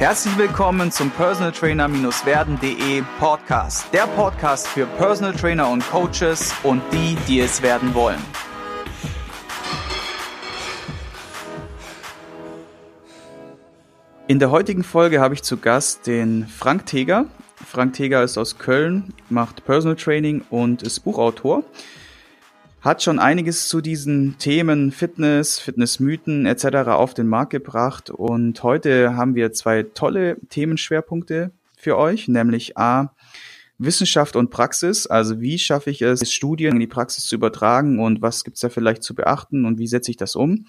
Herzlich willkommen zum Personal Trainer-werden.de Podcast. Der Podcast für Personal Trainer und Coaches und die, die es werden wollen. In der heutigen Folge habe ich zu Gast den Frank Teger. Frank Teger ist aus Köln, macht Personal Training und ist Buchautor hat schon einiges zu diesen Themen Fitness, Fitnessmythen etc. auf den Markt gebracht und heute haben wir zwei tolle Themenschwerpunkte für euch, nämlich A, Wissenschaft und Praxis, also wie schaffe ich es, Studien in die Praxis zu übertragen und was gibt's da vielleicht zu beachten und wie setze ich das um?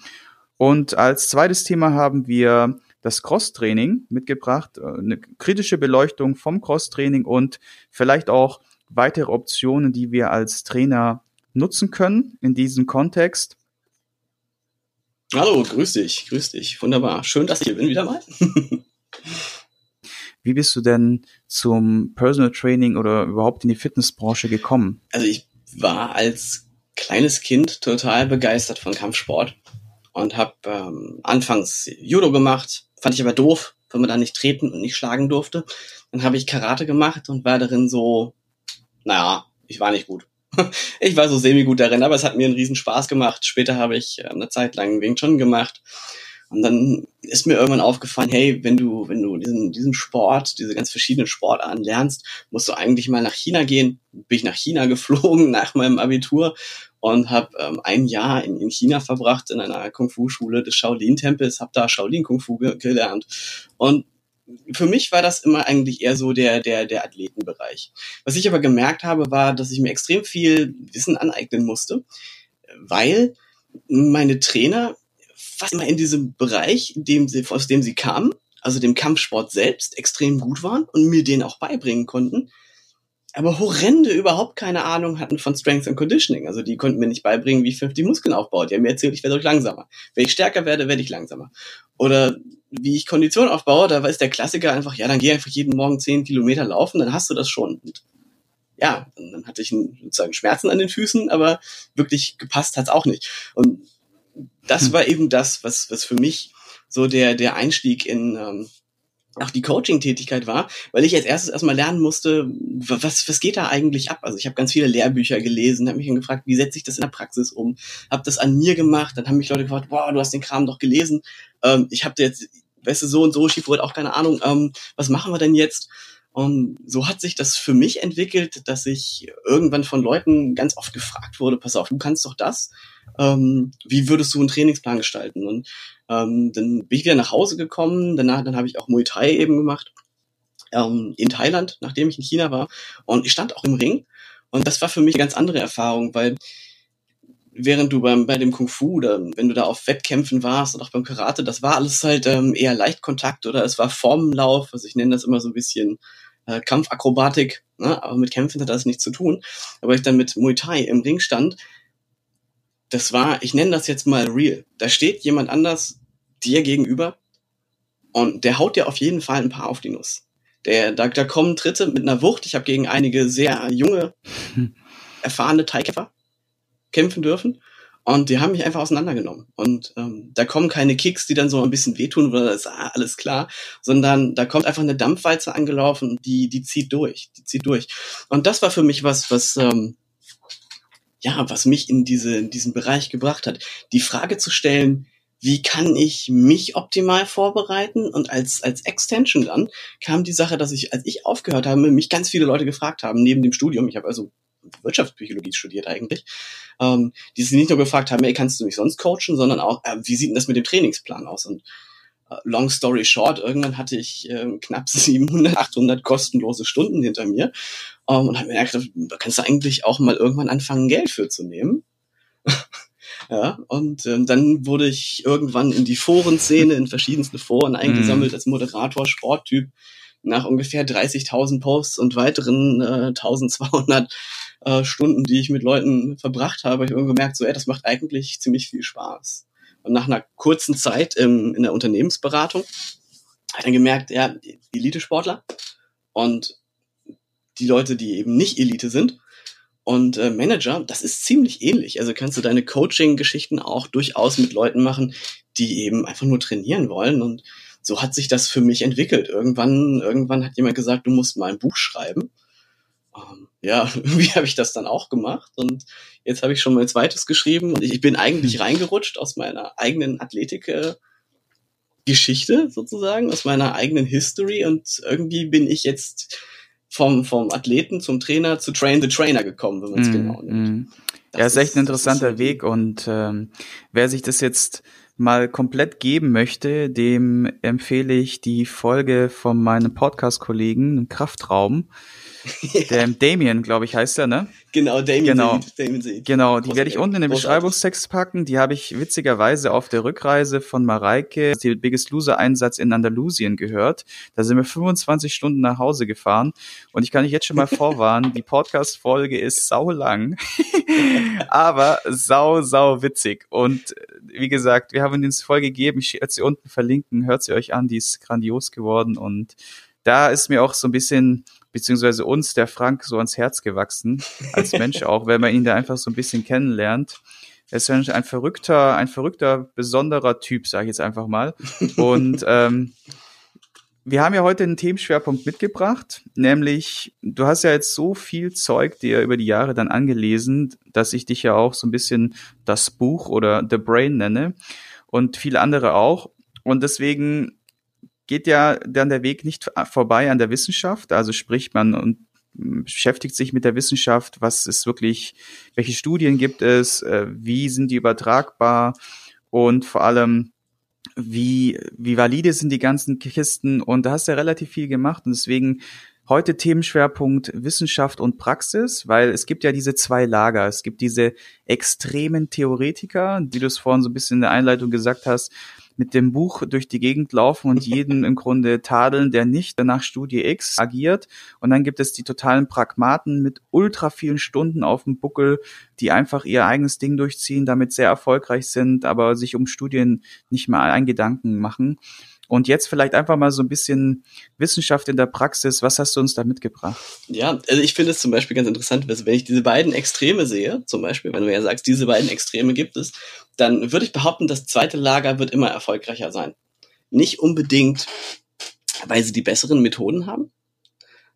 Und als zweites Thema haben wir das Cross-Training mitgebracht, äh, eine kritische Beleuchtung vom Cross-Training und vielleicht auch weitere Optionen, die wir als Trainer nutzen können in diesem Kontext. Hallo, grüß dich, grüß dich. Wunderbar. Schön, dass ich hier bin wieder mal. Wie bist du denn zum Personal Training oder überhaupt in die Fitnessbranche gekommen? Also ich war als kleines Kind total begeistert von Kampfsport und habe ähm, anfangs Judo gemacht, fand ich aber doof, wenn man da nicht treten und nicht schlagen durfte. Dann habe ich Karate gemacht und war darin so, naja, ich war nicht gut. ich war so semi-gut darin, aber es hat mir einen riesen Spaß gemacht. Später habe ich äh, eine Zeit lang Wing Chun gemacht. Und dann ist mir irgendwann aufgefallen, hey, wenn du, wenn du diesen, diesen Sport, diese ganz verschiedenen Sportarten lernst, musst du eigentlich mal nach China gehen. Bin ich nach China geflogen nach meinem Abitur und habe ähm, ein Jahr in, in China verbracht in einer Kung-Fu-Schule des Shaolin-Tempels, habe da Shaolin-Kung-Fu ge gelernt. Und für mich war das immer eigentlich eher so der, der, der Athletenbereich. Was ich aber gemerkt habe, war, dass ich mir extrem viel Wissen aneignen musste, weil meine Trainer fast immer in diesem Bereich, dem sie, aus dem sie kamen, also dem Kampfsport selbst, extrem gut waren und mir den auch beibringen konnten, aber horrende überhaupt keine Ahnung hatten von Strength and Conditioning. Also die konnten mir nicht beibringen, wie ich die Muskeln aufbaut. Die haben mir erzählt, ich werde euch langsamer. Wenn ich stärker werde, werde ich langsamer. Oder wie ich Kondition aufbaue, da ist der Klassiker einfach, ja, dann geh einfach jeden Morgen zehn Kilometer laufen, dann hast du das schon. Und ja, dann hatte ich sozusagen Schmerzen an den Füßen, aber wirklich gepasst hat's auch nicht. Und das hm. war eben das, was, was für mich so der, der Einstieg in ähm, auch die Coaching-Tätigkeit war, weil ich als erstes erstmal lernen musste, was, was geht da eigentlich ab? Also ich habe ganz viele Lehrbücher gelesen, habe mich dann gefragt, wie setze ich das in der Praxis um? Habe das an mir gemacht, dann haben mich Leute gefragt, boah, du hast den Kram doch gelesen. Ähm, ich habe jetzt weißt du, so und so, Skifurt auch keine Ahnung, ähm, was machen wir denn jetzt? Und so hat sich das für mich entwickelt, dass ich irgendwann von Leuten ganz oft gefragt wurde, pass auf, du kannst doch das. Ähm, wie würdest du einen Trainingsplan gestalten? Und ähm, dann bin ich wieder nach Hause gekommen, danach dann habe ich auch Muay Thai eben gemacht ähm, in Thailand, nachdem ich in China war. Und ich stand auch im Ring. Und das war für mich eine ganz andere Erfahrung, weil während du beim, bei dem Kung Fu oder wenn du da auf Wettkämpfen warst und auch beim Karate, das war alles halt ähm, eher Leichtkontakt oder es war Formenlauf, also ich nenne das immer so ein bisschen äh, Kampfakrobatik, ne? aber mit Kämpfen hat das nichts zu tun. Aber ich dann mit Muay Thai im Ring stand, das war, ich nenne das jetzt mal real. Da steht jemand anders dir gegenüber und der haut dir auf jeden Fall ein paar auf die Nuss. Der, da, da kommen Tritte mit einer Wucht. Ich habe gegen einige sehr junge, erfahrene Thai-Kämpfer kämpfen dürfen. Und die haben mich einfach auseinandergenommen. Und ähm, da kommen keine Kicks, die dann so ein bisschen wehtun, weil das ist ah, alles klar, sondern da kommt einfach eine Dampfwalze angelaufen, die, die zieht durch, die zieht durch. Und das war für mich was, was, ähm, ja, was mich in, diese, in diesen Bereich gebracht hat. Die Frage zu stellen, wie kann ich mich optimal vorbereiten? Und als, als Extension dann kam die Sache, dass ich, als ich aufgehört habe, mich ganz viele Leute gefragt haben, neben dem Studium, ich habe also Wirtschaftspsychologie studiert eigentlich, ähm, die sich nicht nur gefragt haben, ey, kannst du mich sonst coachen, sondern auch, äh, wie sieht denn das mit dem Trainingsplan aus? Und äh, long story short, irgendwann hatte ich äh, knapp 700, 800 kostenlose Stunden hinter mir ähm, und habe mir gedacht, da kannst du eigentlich auch mal irgendwann anfangen, Geld für zu nehmen. ja, und ähm, dann wurde ich irgendwann in die Forenszene, in verschiedenste Foren eingesammelt mm. als Moderator, Sporttyp, nach ungefähr 30.000 Posts und weiteren äh, 1200 äh, Stunden, die ich mit Leuten verbracht habe, ich irgendwie gemerkt, so, ey, das macht eigentlich ziemlich viel Spaß. Und nach einer kurzen Zeit im, in der Unternehmensberatung habe ich dann gemerkt, ja, Elite-Sportler und die Leute, die eben nicht Elite sind und äh, Manager, das ist ziemlich ähnlich. Also kannst du deine Coaching-Geschichten auch durchaus mit Leuten machen, die eben einfach nur trainieren wollen und so hat sich das für mich entwickelt. Irgendwann, irgendwann hat jemand gesagt, du musst mal ein Buch schreiben. Ähm, ja, irgendwie habe ich das dann auch gemacht und jetzt habe ich schon mein zweites geschrieben und ich, ich bin eigentlich reingerutscht aus meiner eigenen Athletik. Äh, Geschichte sozusagen, aus meiner eigenen History und irgendwie bin ich jetzt vom, vom Athleten zum Trainer zu Train the Trainer gekommen, wenn man es mm, genau nimmt. Mm. Ja, ist echt ein interessanter Weg und ähm, wer sich das jetzt mal komplett geben möchte, dem empfehle ich die Folge von meinem Podcast-Kollegen Kraftraum. ja. Der Damien, glaube ich, heißt er, ne? Genau, Damien genau. Seed, Damien Seed. Genau, die werde ich unten in den Beschreibungstext packen. Die habe ich witzigerweise auf der Rückreise von Mareike, die Biggest Loser Einsatz in Andalusien gehört. Da sind wir 25 Stunden nach Hause gefahren und ich kann euch jetzt schon mal vorwarnen, die Podcast-Folge ist sau lang, aber sau, sau witzig. Und wie gesagt, wir haben uns voll gegeben. Ich werde sie unten verlinken. Hört sie euch an, die ist grandios geworden und da ist mir auch so ein bisschen beziehungsweise uns, der Frank, so ans Herz gewachsen, als Mensch auch, wenn man ihn da einfach so ein bisschen kennenlernt. Er ist ein, ein verrückter, ein verrückter, besonderer Typ, sage ich jetzt einfach mal. Und ähm, wir haben ja heute einen Themenschwerpunkt mitgebracht, nämlich du hast ja jetzt so viel Zeug dir über die Jahre dann angelesen, dass ich dich ja auch so ein bisschen das Buch oder The Brain nenne und viele andere auch. Und deswegen geht ja dann der Weg nicht vorbei an der Wissenschaft. Also spricht man und beschäftigt sich mit der Wissenschaft, was ist wirklich, welche Studien gibt es, äh, wie sind die übertragbar und vor allem, wie, wie valide sind die ganzen Kisten und da hast du ja relativ viel gemacht und deswegen heute Themenschwerpunkt Wissenschaft und Praxis, weil es gibt ja diese zwei Lager. Es gibt diese extremen Theoretiker, wie du es vorhin so ein bisschen in der Einleitung gesagt hast, mit dem Buch durch die Gegend laufen und jeden im Grunde tadeln, der nicht nach Studie X agiert. Und dann gibt es die totalen Pragmaten mit ultra vielen Stunden auf dem Buckel, die einfach ihr eigenes Ding durchziehen, damit sehr erfolgreich sind, aber sich um Studien nicht mal einen Gedanken machen. Und jetzt vielleicht einfach mal so ein bisschen Wissenschaft in der Praxis. Was hast du uns da mitgebracht? Ja, also ich finde es zum Beispiel ganz interessant, wenn ich diese beiden Extreme sehe, zum Beispiel, wenn du ja sagst, diese beiden Extreme gibt es, dann würde ich behaupten, das zweite Lager wird immer erfolgreicher sein. Nicht unbedingt, weil sie die besseren Methoden haben,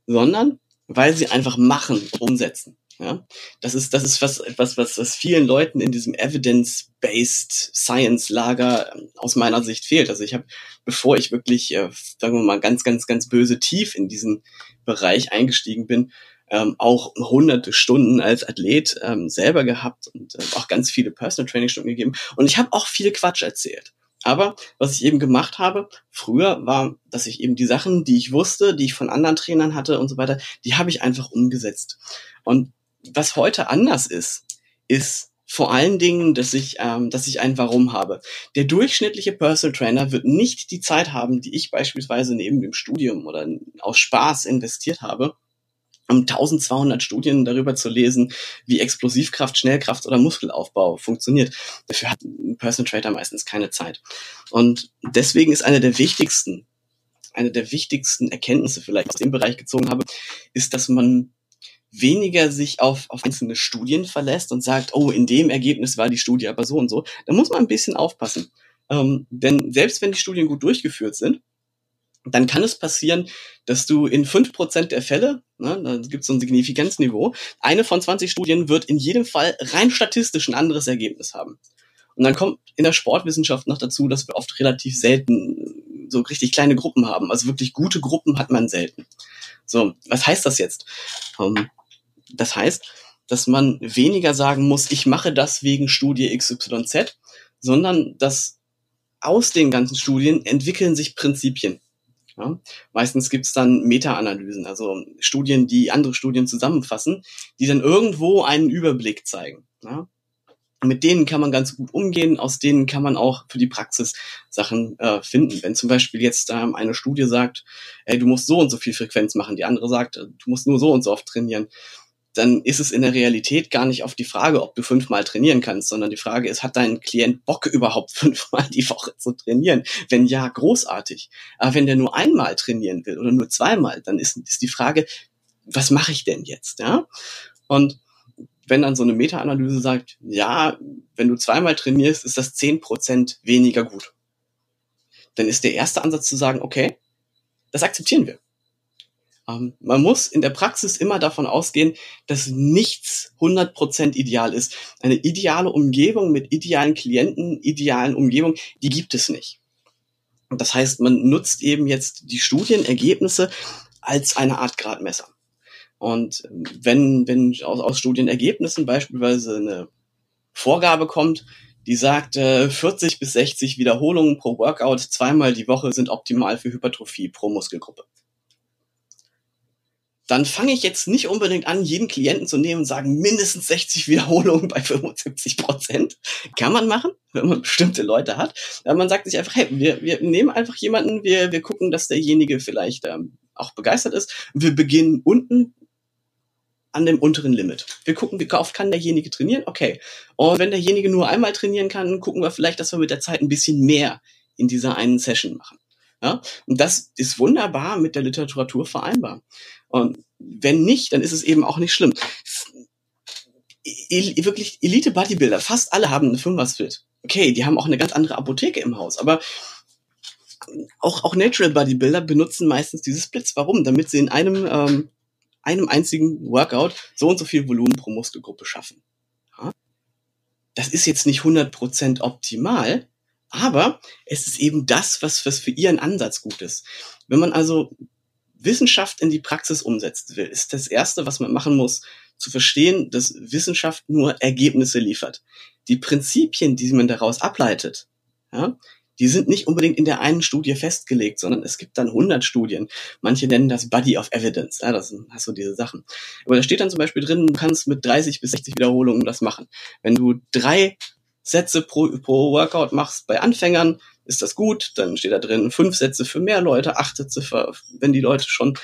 sondern weil sie einfach machen, umsetzen. Ja, das ist, das ist was, etwas, was, was vielen Leuten in diesem Evidence-Based Science-Lager ähm, aus meiner Sicht fehlt. Also ich habe, bevor ich wirklich, äh, sagen wir mal, ganz, ganz, ganz böse tief in diesen Bereich eingestiegen bin, ähm, auch hunderte Stunden als Athlet ähm, selber gehabt und äh, auch ganz viele Personal Training Stunden gegeben. Und ich habe auch viel Quatsch erzählt. Aber was ich eben gemacht habe, früher war, dass ich eben die Sachen, die ich wusste, die ich von anderen Trainern hatte und so weiter, die habe ich einfach umgesetzt. Und was heute anders ist, ist vor allen Dingen, dass ich, ähm, dass ich ein Warum habe. Der durchschnittliche Personal Trainer wird nicht die Zeit haben, die ich beispielsweise neben dem Studium oder aus Spaß investiert habe, um 1200 Studien darüber zu lesen, wie Explosivkraft, Schnellkraft oder Muskelaufbau funktioniert. Dafür hat ein Personal Trainer meistens keine Zeit. Und deswegen ist eine der wichtigsten, eine der wichtigsten Erkenntnisse vielleicht aus dem Bereich gezogen habe, ist, dass man weniger sich auf, auf einzelne Studien verlässt und sagt, oh, in dem Ergebnis war die Studie aber so und so, da muss man ein bisschen aufpassen. Ähm, denn selbst wenn die Studien gut durchgeführt sind, dann kann es passieren, dass du in fünf Prozent der Fälle, ne, da gibt es so ein Signifikanzniveau, eine von 20 Studien wird in jedem Fall rein statistisch ein anderes Ergebnis haben. Und dann kommt in der Sportwissenschaft noch dazu, dass wir oft relativ selten so richtig kleine Gruppen haben. Also wirklich gute Gruppen hat man selten. So, was heißt das jetzt? Ähm, das heißt, dass man weniger sagen muss, ich mache das wegen Studie XYZ, sondern dass aus den ganzen Studien entwickeln sich Prinzipien. Ja? Meistens gibt's dann Meta-Analysen, also Studien, die andere Studien zusammenfassen, die dann irgendwo einen Überblick zeigen. Ja? Mit denen kann man ganz gut umgehen, aus denen kann man auch für die Praxis Sachen äh, finden. Wenn zum Beispiel jetzt ähm, eine Studie sagt, ey, du musst so und so viel Frequenz machen, die andere sagt, du musst nur so und so oft trainieren, dann ist es in der Realität gar nicht auf die Frage, ob du fünfmal trainieren kannst, sondern die Frage ist, hat dein Klient Bock überhaupt fünfmal die Woche zu trainieren? Wenn ja, großartig. Aber wenn der nur einmal trainieren will oder nur zweimal, dann ist, ist die Frage, was mache ich denn jetzt? Ja? Und wenn dann so eine Meta-Analyse sagt, ja, wenn du zweimal trainierst, ist das zehn Prozent weniger gut. dann ist der erste Ansatz zu sagen, okay, das akzeptieren wir. Ähm, man muss in der Praxis immer davon ausgehen, dass nichts 100% ideal ist. Eine ideale Umgebung mit idealen Klienten, idealen Umgebung, die gibt es nicht. Das heißt, man nutzt eben jetzt die Studienergebnisse als eine Art Gradmesser. Und wenn, wenn aus, aus Studienergebnissen beispielsweise eine Vorgabe kommt, die sagt, äh, 40 bis 60 Wiederholungen pro Workout zweimal die Woche sind optimal für Hypertrophie pro Muskelgruppe dann fange ich jetzt nicht unbedingt an, jeden Klienten zu nehmen und sagen, mindestens 60 Wiederholungen bei 75 Prozent. Kann man machen, wenn man bestimmte Leute hat. Aber man sagt sich einfach, hey, wir, wir nehmen einfach jemanden, wir, wir gucken, dass derjenige vielleicht ähm, auch begeistert ist. Wir beginnen unten an dem unteren Limit. Wir gucken, wie oft kann derjenige trainieren? Okay. Und wenn derjenige nur einmal trainieren kann, gucken wir vielleicht, dass wir mit der Zeit ein bisschen mehr in dieser einen Session machen. Ja? Und das ist wunderbar mit der Literatur vereinbar. Und wenn nicht, dann ist es eben auch nicht schlimm. El wirklich Elite Bodybuilder, fast alle haben eine Fünfer-Split. Okay, die haben auch eine ganz andere Apotheke im Haus, aber auch, auch Natural Bodybuilder benutzen meistens diese Splits. Warum? Damit sie in einem, ähm, einem einzigen Workout so und so viel Volumen pro Muskelgruppe schaffen. Ja? Das ist jetzt nicht 100% optimal, aber es ist eben das, was, was für ihren Ansatz gut ist. Wenn man also Wissenschaft in die Praxis umsetzen will, ist das Erste, was man machen muss, zu verstehen, dass Wissenschaft nur Ergebnisse liefert. Die Prinzipien, die man daraus ableitet, ja, die sind nicht unbedingt in der einen Studie festgelegt, sondern es gibt dann 100 Studien. Manche nennen das Body of Evidence. Ja, das hast du diese Sachen. Aber da steht dann zum Beispiel drin, du kannst mit 30 bis 60 Wiederholungen das machen. Wenn du drei Sätze pro, pro Workout machst bei Anfängern, ist das gut. Dann steht da drin fünf Sätze für mehr Leute, acht Sätze für, wenn die Leute schon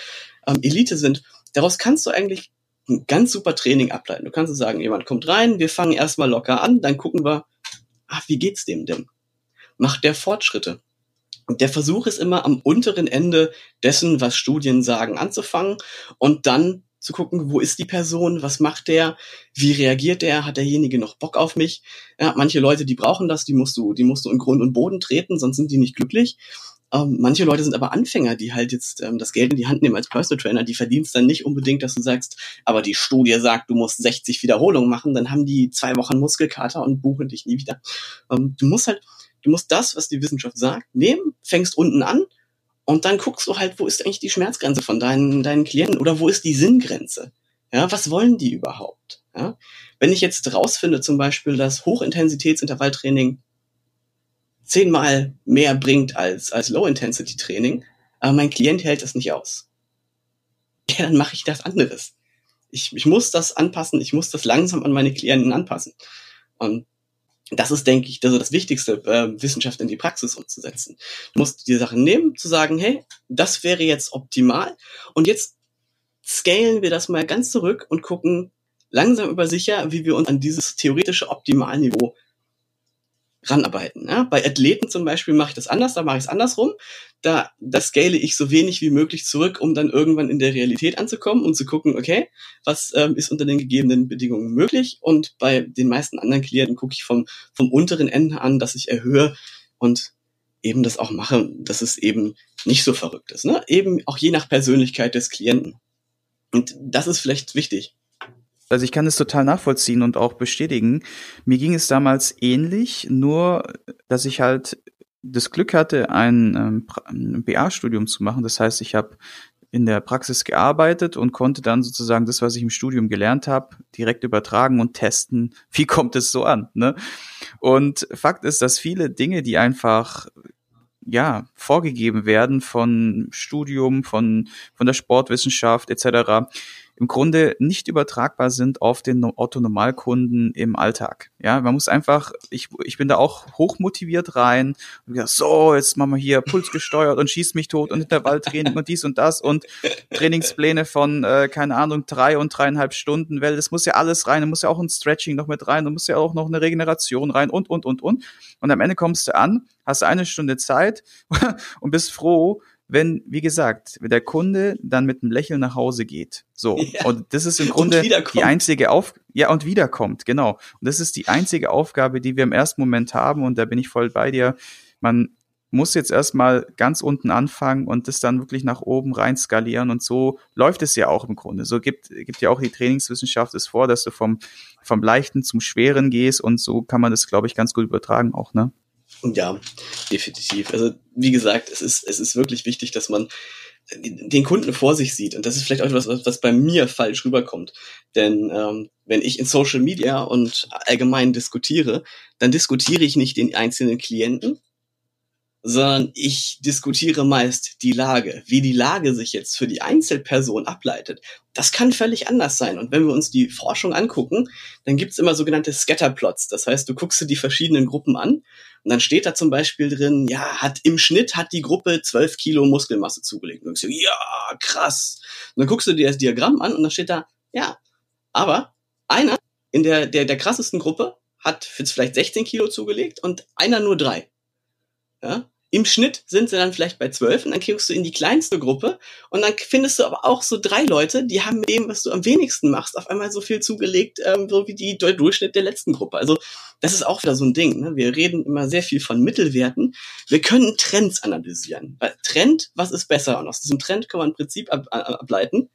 ähm, Elite sind. Daraus kannst du eigentlich ein ganz super Training ableiten. Du kannst sagen, jemand kommt rein, wir fangen erstmal locker an, dann gucken wir, ach, wie geht's dem denn? Macht der Fortschritte? Der Versuch ist immer am unteren Ende dessen, was Studien sagen, anzufangen und dann zu gucken, wo ist die Person, was macht der, wie reagiert der, hat derjenige noch Bock auf mich? Ja, manche Leute, die brauchen das, die musst du, die musst du in Grund und Boden treten, sonst sind die nicht glücklich. Ähm, manche Leute sind aber Anfänger, die halt jetzt ähm, das Geld in die Hand nehmen als Personal Trainer, die verdienst dann nicht unbedingt, dass du sagst, aber die Studie sagt, du musst 60 Wiederholungen machen, dann haben die zwei Wochen Muskelkater und buchen dich nie wieder. Ähm, du musst halt, du musst das, was die Wissenschaft sagt, nehmen, fängst unten an, und dann guckst du halt, wo ist eigentlich die Schmerzgrenze von deinen, deinen Klienten oder wo ist die Sinngrenze? Ja, was wollen die überhaupt? Ja? Wenn ich jetzt rausfinde, zum Beispiel, dass Hochintensitätsintervalltraining zehnmal mehr bringt als, als Low-Intensity-Training, aber mein Klient hält das nicht aus. Ja, dann mache ich das anderes. Ich, ich muss das anpassen, ich muss das langsam an meine Klienten anpassen. Und das ist, denke ich, das, das Wichtigste, äh, Wissenschaft in die Praxis umzusetzen. Du musst die Sachen nehmen, zu sagen, hey, das wäre jetzt optimal und jetzt scalen wir das mal ganz zurück und gucken langsam über sicher, wie wir uns an dieses theoretische Optimalniveau ranarbeiten. Ja? Bei Athleten zum Beispiel mache ich das anders, da mache ich es andersrum. Da, da scale ich so wenig wie möglich zurück, um dann irgendwann in der Realität anzukommen und zu gucken, okay, was ähm, ist unter den gegebenen Bedingungen möglich? Und bei den meisten anderen Klienten gucke ich vom, vom unteren Ende an, dass ich erhöhe und eben das auch mache, dass es eben nicht so verrückt ist. Ne? Eben auch je nach Persönlichkeit des Klienten. Und das ist vielleicht wichtig. Also ich kann es total nachvollziehen und auch bestätigen. Mir ging es damals ähnlich, nur dass ich halt das Glück hatte, ein, ähm, BA-Studium zu machen. Das heißt, ich habe in der Praxis gearbeitet und konnte dann sozusagen das, was ich im Studium gelernt habe, direkt übertragen und testen, wie kommt es so an. Ne? Und Fakt ist, dass viele Dinge, die einfach ja vorgegeben werden von Studium, von von der Sportwissenschaft etc im Grunde nicht übertragbar sind auf den Otto-Normalkunden im Alltag. Ja, man muss einfach, ich, ich bin da auch hochmotiviert rein und gesagt, so, jetzt machen wir hier Puls gesteuert und schießt mich tot und Intervalltraining und dies und das und Trainingspläne von, äh, keine Ahnung, drei und dreieinhalb Stunden, weil das muss ja alles rein, da muss ja auch ein Stretching noch mit rein, da muss ja auch noch eine Regeneration rein und, und, und, und. Und am Ende kommst du an, hast eine Stunde Zeit und bist froh, wenn, wie gesagt, wenn der Kunde dann mit einem Lächeln nach Hause geht. So. Ja. Und das ist im Grunde die einzige Auf, ja, und wiederkommt, genau. Und das ist die einzige Aufgabe, die wir im ersten Moment haben. Und da bin ich voll bei dir. Man, muss jetzt erstmal ganz unten anfangen und das dann wirklich nach oben rein skalieren und so läuft es ja auch im Grunde. So gibt, gibt ja auch die Trainingswissenschaft es vor, dass du vom, vom Leichten zum Schweren gehst und so kann man das, glaube ich, ganz gut übertragen auch, ne? Ja, definitiv. Also, wie gesagt, es ist, es ist wirklich wichtig, dass man den Kunden vor sich sieht. Und das ist vielleicht auch etwas, was, was bei mir falsch rüberkommt. Denn ähm, wenn ich in Social Media und allgemein diskutiere, dann diskutiere ich nicht den einzelnen Klienten, sondern ich diskutiere meist die Lage. Wie die Lage sich jetzt für die Einzelperson ableitet, das kann völlig anders sein. Und wenn wir uns die Forschung angucken, dann gibt's immer sogenannte Scatterplots. Das heißt, du guckst dir die verschiedenen Gruppen an und dann steht da zum Beispiel drin, ja, hat im Schnitt hat die Gruppe 12 Kilo Muskelmasse zugelegt. Und du denkst, ja, krass. Und dann guckst du dir das Diagramm an und dann steht da, ja, aber einer in der, der, der krassesten Gruppe hat vielleicht 16 Kilo zugelegt und einer nur drei. Ja? Im Schnitt sind sie dann vielleicht bei zwölf und dann kriegst du in die kleinste Gruppe und dann findest du aber auch so drei Leute, die haben mit dem, was du am wenigsten machst, auf einmal so viel zugelegt, ähm, so wie die der Durchschnitt der letzten Gruppe. Also das ist auch wieder so ein Ding. Ne? Wir reden immer sehr viel von Mittelwerten. Wir können Trends analysieren. Trend, was ist besser? Und aus diesem Trend kann man ein Prinzip ab, ableiten.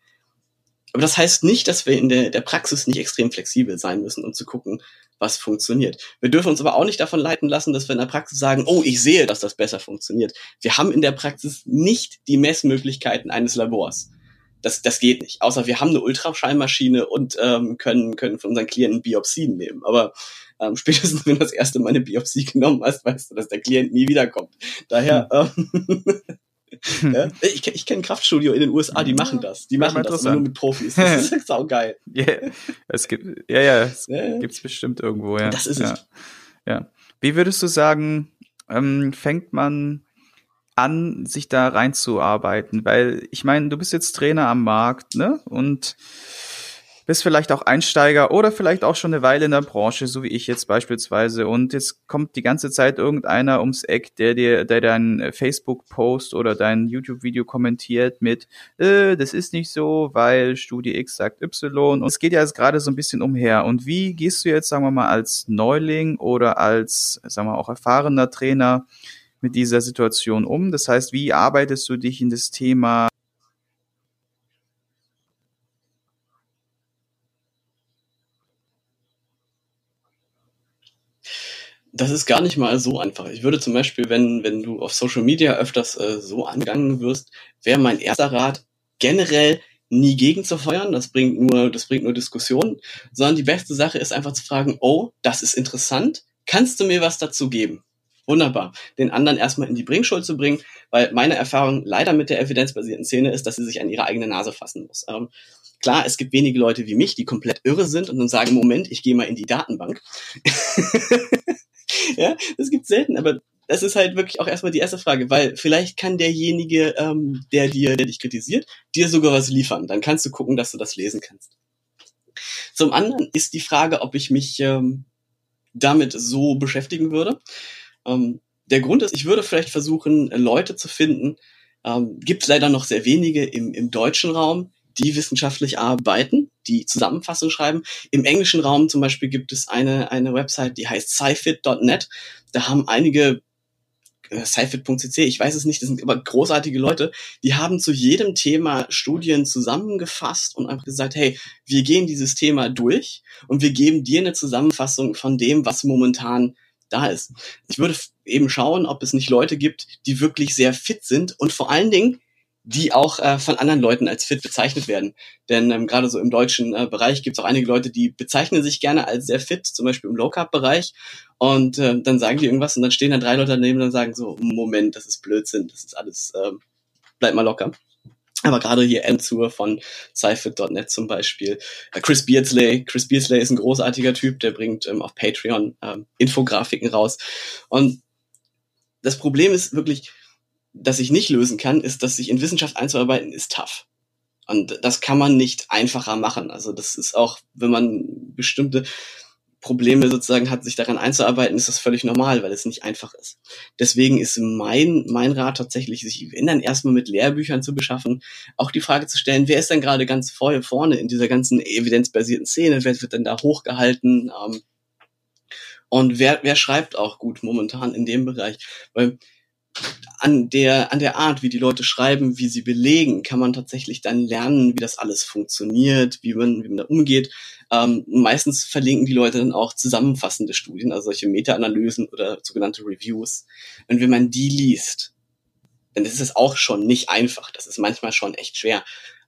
Aber das heißt nicht, dass wir in der, der Praxis nicht extrem flexibel sein müssen, um zu gucken, was funktioniert. Wir dürfen uns aber auch nicht davon leiten lassen, dass wir in der Praxis sagen, oh, ich sehe, dass das besser funktioniert. Wir haben in der Praxis nicht die Messmöglichkeiten eines Labors. Das, das geht nicht. Außer wir haben eine Ultraschallmaschine und ähm, können, können von unseren Klienten Biopsien nehmen. Aber ähm, spätestens, wenn du das erste Mal eine Biopsie genommen hast, weißt du, dass der Klient nie wiederkommt. Daher, hm. ähm, Ja? Ich, ich kenne ein Kraftstudio in den USA, die machen das. Die machen das nur mit Profis. Das ist auch geil. Yeah. Es gibt, ja, ja, es ja. gibt's bestimmt irgendwo, ja. Das ist ja. es. Ja. Wie würdest du sagen, ähm, fängt man an, sich da reinzuarbeiten? Weil ich meine, du bist jetzt Trainer am Markt, ne? Und bist vielleicht auch Einsteiger oder vielleicht auch schon eine Weile in der Branche, so wie ich jetzt beispielsweise. Und jetzt kommt die ganze Zeit irgendeiner ums Eck, der dir, der dein Facebook-Post oder dein YouTube-Video kommentiert mit, äh, das ist nicht so, weil Studie X sagt Y. Und es geht ja jetzt gerade so ein bisschen umher. Und wie gehst du jetzt, sagen wir mal, als Neuling oder als, sagen wir auch erfahrener Trainer mit dieser Situation um? Das heißt, wie arbeitest du dich in das Thema Das ist gar nicht mal so einfach. Ich würde zum Beispiel, wenn, wenn du auf Social Media öfters äh, so angegangen wirst, wäre mein erster Rat generell nie gegen zu feuern. Das bringt nur, das bringt nur Diskussionen, sondern die beste Sache ist einfach zu fragen, oh, das ist interessant. Kannst du mir was dazu geben? Wunderbar. Den anderen erstmal in die Bringschuld zu bringen, weil meine Erfahrung leider mit der evidenzbasierten Szene ist, dass sie sich an ihre eigene Nase fassen muss. Ähm, klar, es gibt wenige Leute wie mich, die komplett irre sind und dann sagen, Moment, ich gehe mal in die Datenbank. ja, das gibt's selten, aber das ist halt wirklich auch erstmal die erste Frage, weil vielleicht kann derjenige, ähm, der dir, der dich kritisiert, dir sogar was liefern. Dann kannst du gucken, dass du das lesen kannst. Zum anderen ist die Frage, ob ich mich ähm, damit so beschäftigen würde. Ähm, der Grund ist, ich würde vielleicht versuchen, Leute zu finden, ähm, gibt leider noch sehr wenige im, im deutschen Raum, die wissenschaftlich arbeiten, die Zusammenfassung schreiben. Im englischen Raum zum Beispiel gibt es eine, eine Website, die heißt scifit.net. Da haben einige äh, scifit.cc, ich weiß es nicht, das sind aber großartige Leute, die haben zu jedem Thema Studien zusammengefasst und einfach gesagt, hey, wir gehen dieses Thema durch und wir geben dir eine Zusammenfassung von dem, was momentan da ist. Ich würde eben schauen, ob es nicht Leute gibt, die wirklich sehr fit sind und vor allen Dingen die auch äh, von anderen Leuten als fit bezeichnet werden. Denn ähm, gerade so im deutschen äh, Bereich gibt es auch einige Leute, die bezeichnen sich gerne als sehr fit, zum Beispiel im Low Carb Bereich. Und äh, dann sagen die irgendwas und dann stehen dann drei Leute daneben und sagen so, Moment, das ist Blödsinn, das ist alles, äh, bleib mal locker. Aber gerade hier Enzur von Cyfit.net zum Beispiel. Äh, Chris Beardsley. Chris Beardsley ist ein großartiger Typ, der bringt ähm, auf Patreon ähm, Infografiken raus. Und das Problem ist wirklich, das ich nicht lösen kann, ist, dass sich in Wissenschaft einzuarbeiten, ist tough. Und das kann man nicht einfacher machen. Also das ist auch, wenn man bestimmte Probleme sozusagen hat, sich daran einzuarbeiten, ist das völlig normal, weil es nicht einfach ist. Deswegen ist mein, mein Rat tatsächlich, sich wenn dann erstmal mit Lehrbüchern zu beschaffen, auch die Frage zu stellen, wer ist denn gerade ganz vorne in dieser ganzen evidenzbasierten Szene, wer wird denn da hochgehalten? Ähm, und wer, wer schreibt auch gut momentan in dem Bereich? Weil an der, an der Art, wie die Leute schreiben, wie sie belegen, kann man tatsächlich dann lernen, wie das alles funktioniert, wie man, wie man da umgeht. Ähm, meistens verlinken die Leute dann auch zusammenfassende Studien, also solche Meta-Analysen oder sogenannte Reviews. Und wenn man die liest, dann ist es auch schon nicht einfach. Das ist manchmal schon echt schwer.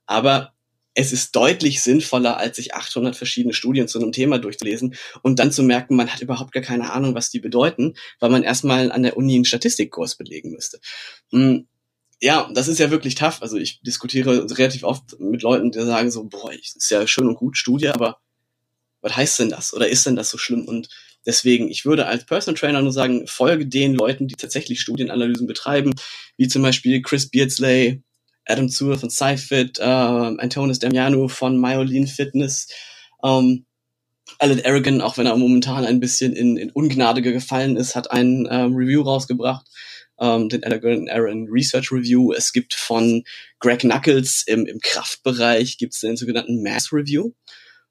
Aber es ist deutlich sinnvoller, als sich 800 verschiedene Studien zu einem Thema durchzulesen und dann zu merken, man hat überhaupt gar keine Ahnung, was die bedeuten, weil man erstmal an der Uni einen Statistikkurs belegen müsste. Hm, ja, das ist ja wirklich tough. Also ich diskutiere relativ oft mit Leuten, die sagen so, boah, ist ja schön und gut Studie, aber was heißt denn das? Oder ist denn das so schlimm? Und deswegen, ich würde als Personal Trainer nur sagen, folge den Leuten, die tatsächlich Studienanalysen betreiben, wie zum Beispiel Chris Beardsley, Adam Zur von SciFit, äh, Antonis Damiano von Myolin Fitness, ähm, Alan Aragon, auch wenn er momentan ein bisschen in, in Ungnade gefallen ist, hat ein ähm, Review rausgebracht, ähm, den Alan Aaron Research Review. Es gibt von Greg Knuckles im, im Kraftbereich gibt's den sogenannten Mass Review.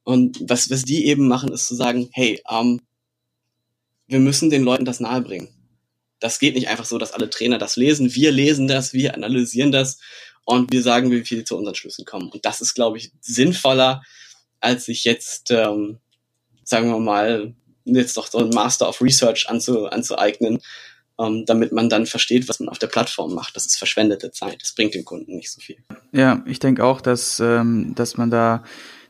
Und was, was die eben machen, ist zu sagen, hey, ähm, wir müssen den Leuten das nahebringen. Das geht nicht einfach so, dass alle Trainer das lesen. Wir lesen das, wir analysieren das und wir sagen, wie viel zu unseren Schlüssen kommen. Und das ist, glaube ich, sinnvoller, als sich jetzt, ähm, sagen wir mal, jetzt doch so ein Master of Research anzu, anzueignen, ähm, damit man dann versteht, was man auf der Plattform macht. Das ist verschwendete Zeit. Das bringt dem Kunden nicht so viel. Ja, ich denke auch, dass, ähm, dass man da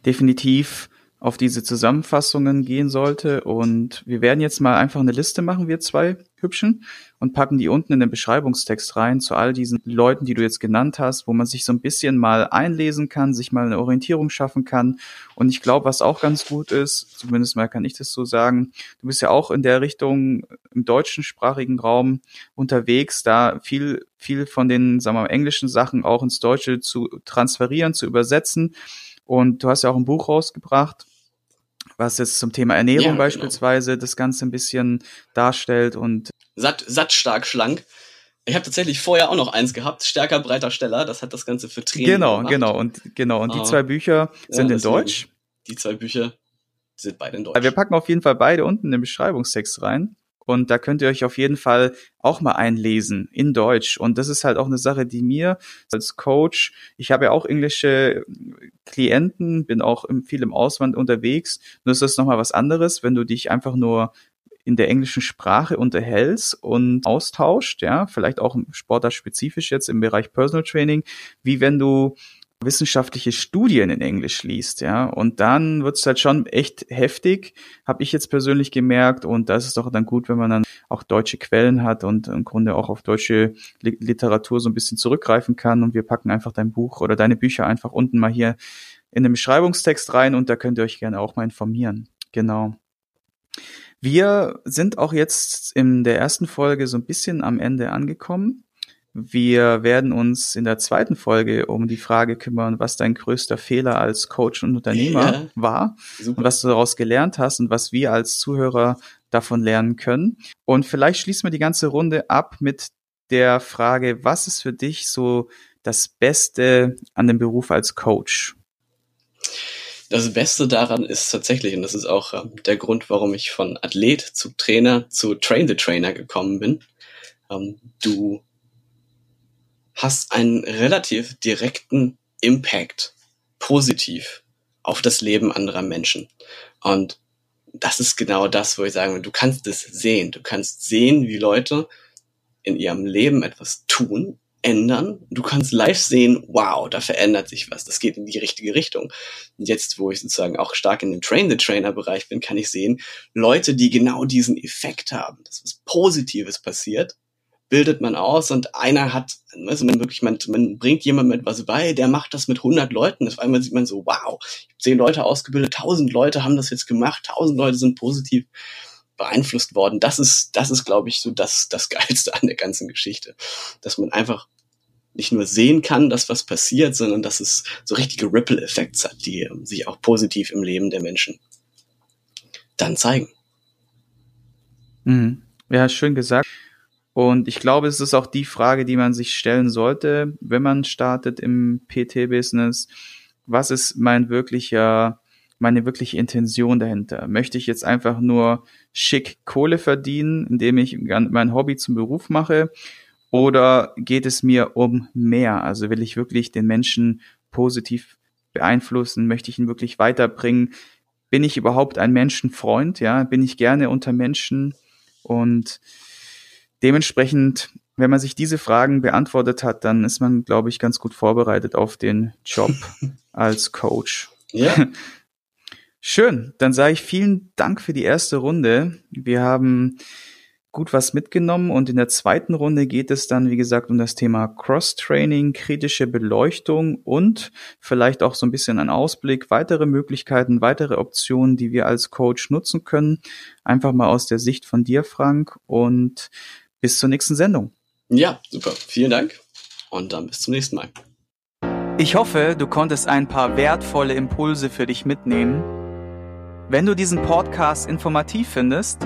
definitiv auf diese Zusammenfassungen gehen sollte. Und wir werden jetzt mal einfach eine Liste machen, wir zwei Hübschen, und packen die unten in den Beschreibungstext rein zu all diesen Leuten, die du jetzt genannt hast, wo man sich so ein bisschen mal einlesen kann, sich mal eine Orientierung schaffen kann. Und ich glaube, was auch ganz gut ist, zumindest mal kann ich das so sagen, du bist ja auch in der Richtung im deutschen sprachigen Raum unterwegs, da viel, viel von den, sagen wir mal, englischen Sachen auch ins Deutsche zu transferieren, zu übersetzen. Und du hast ja auch ein Buch rausgebracht, was jetzt zum Thema Ernährung ja, genau. beispielsweise genau. das Ganze ein bisschen darstellt und satt, satt stark schlank. Ich habe tatsächlich vorher auch noch eins gehabt, stärker breiter Steller. Das hat das Ganze für Training Genau, gemacht. genau und genau und die ah. zwei Bücher sind ja, in Deutsch. Die zwei Bücher sind beide in Deutsch. Wir packen auf jeden Fall beide unten in den Beschreibungstext rein. Und da könnt ihr euch auf jeden Fall auch mal einlesen in Deutsch. Und das ist halt auch eine Sache, die mir als Coach, ich habe ja auch englische Klienten, bin auch viel im Ausland unterwegs. Nur ist das nochmal was anderes, wenn du dich einfach nur in der englischen Sprache unterhältst und austauscht, ja, vielleicht auch sportartspezifisch jetzt im Bereich Personal Training, wie wenn du wissenschaftliche Studien in Englisch liest, ja, und dann wird's halt schon echt heftig, habe ich jetzt persönlich gemerkt, und da ist es doch dann gut, wenn man dann auch deutsche Quellen hat und im Grunde auch auf deutsche Literatur so ein bisschen zurückgreifen kann und wir packen einfach dein Buch oder deine Bücher einfach unten mal hier in den Beschreibungstext rein und da könnt ihr euch gerne auch mal informieren. Genau. Wir sind auch jetzt in der ersten Folge so ein bisschen am Ende angekommen. Wir werden uns in der zweiten Folge um die Frage kümmern, was dein größter Fehler als Coach und Unternehmer ja, war super. und was du daraus gelernt hast und was wir als Zuhörer davon lernen können. Und vielleicht schließen wir die ganze Runde ab mit der Frage, was ist für dich so das Beste an dem Beruf als Coach? Das Beste daran ist tatsächlich, und das ist auch äh, der Grund, warum ich von Athlet zu Trainer zu Train the Trainer gekommen bin. Ähm, du hast einen relativ direkten Impact positiv auf das Leben anderer Menschen. Und das ist genau das, wo ich sagen will, du kannst es sehen. Du kannst sehen, wie Leute in ihrem Leben etwas tun, ändern. Du kannst live sehen, wow, da verändert sich was. Das geht in die richtige Richtung. Und jetzt, wo ich sozusagen auch stark in dem Train-the-Trainer-Bereich bin, kann ich sehen, Leute, die genau diesen Effekt haben, dass was Positives passiert, bildet man aus und einer hat, also man wirklich, man, man bringt jemandem etwas bei, der macht das mit 100 Leuten. Auf einmal sieht man so, wow, zehn Leute ausgebildet, tausend Leute haben das jetzt gemacht, tausend Leute sind positiv beeinflusst worden. Das ist, das ist, glaube ich, so das, das Geilste an der ganzen Geschichte. Dass man einfach nicht nur sehen kann, dass was passiert, sondern dass es so richtige Ripple-Effekte hat, die ähm, sich auch positiv im Leben der Menschen dann zeigen. Mhm. Ja, schön gesagt. Und ich glaube, es ist auch die Frage, die man sich stellen sollte, wenn man startet im PT-Business. Was ist mein wirklicher, meine wirkliche Intention dahinter? Möchte ich jetzt einfach nur schick Kohle verdienen, indem ich mein Hobby zum Beruf mache? Oder geht es mir um mehr? Also will ich wirklich den Menschen positiv beeinflussen? Möchte ich ihn wirklich weiterbringen? Bin ich überhaupt ein Menschenfreund? Ja, bin ich gerne unter Menschen? Und dementsprechend, wenn man sich diese Fragen beantwortet hat, dann ist man, glaube ich, ganz gut vorbereitet auf den Job als Coach. Ja. Schön. Dann sage ich vielen Dank für die erste Runde. Wir haben gut was mitgenommen und in der zweiten Runde geht es dann, wie gesagt, um das Thema Cross-Training, kritische Beleuchtung und vielleicht auch so ein bisschen ein Ausblick, weitere Möglichkeiten, weitere Optionen, die wir als Coach nutzen können. Einfach mal aus der Sicht von dir, Frank, und bis zur nächsten Sendung. Ja, super. Vielen Dank und dann bis zum nächsten Mal. Ich hoffe, du konntest ein paar wertvolle Impulse für dich mitnehmen. Wenn du diesen Podcast informativ findest,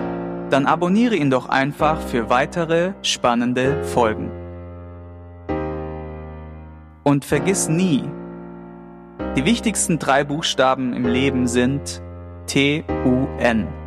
dann abonniere ihn doch einfach für weitere spannende Folgen. Und vergiss nie, die wichtigsten drei Buchstaben im Leben sind T-U-N.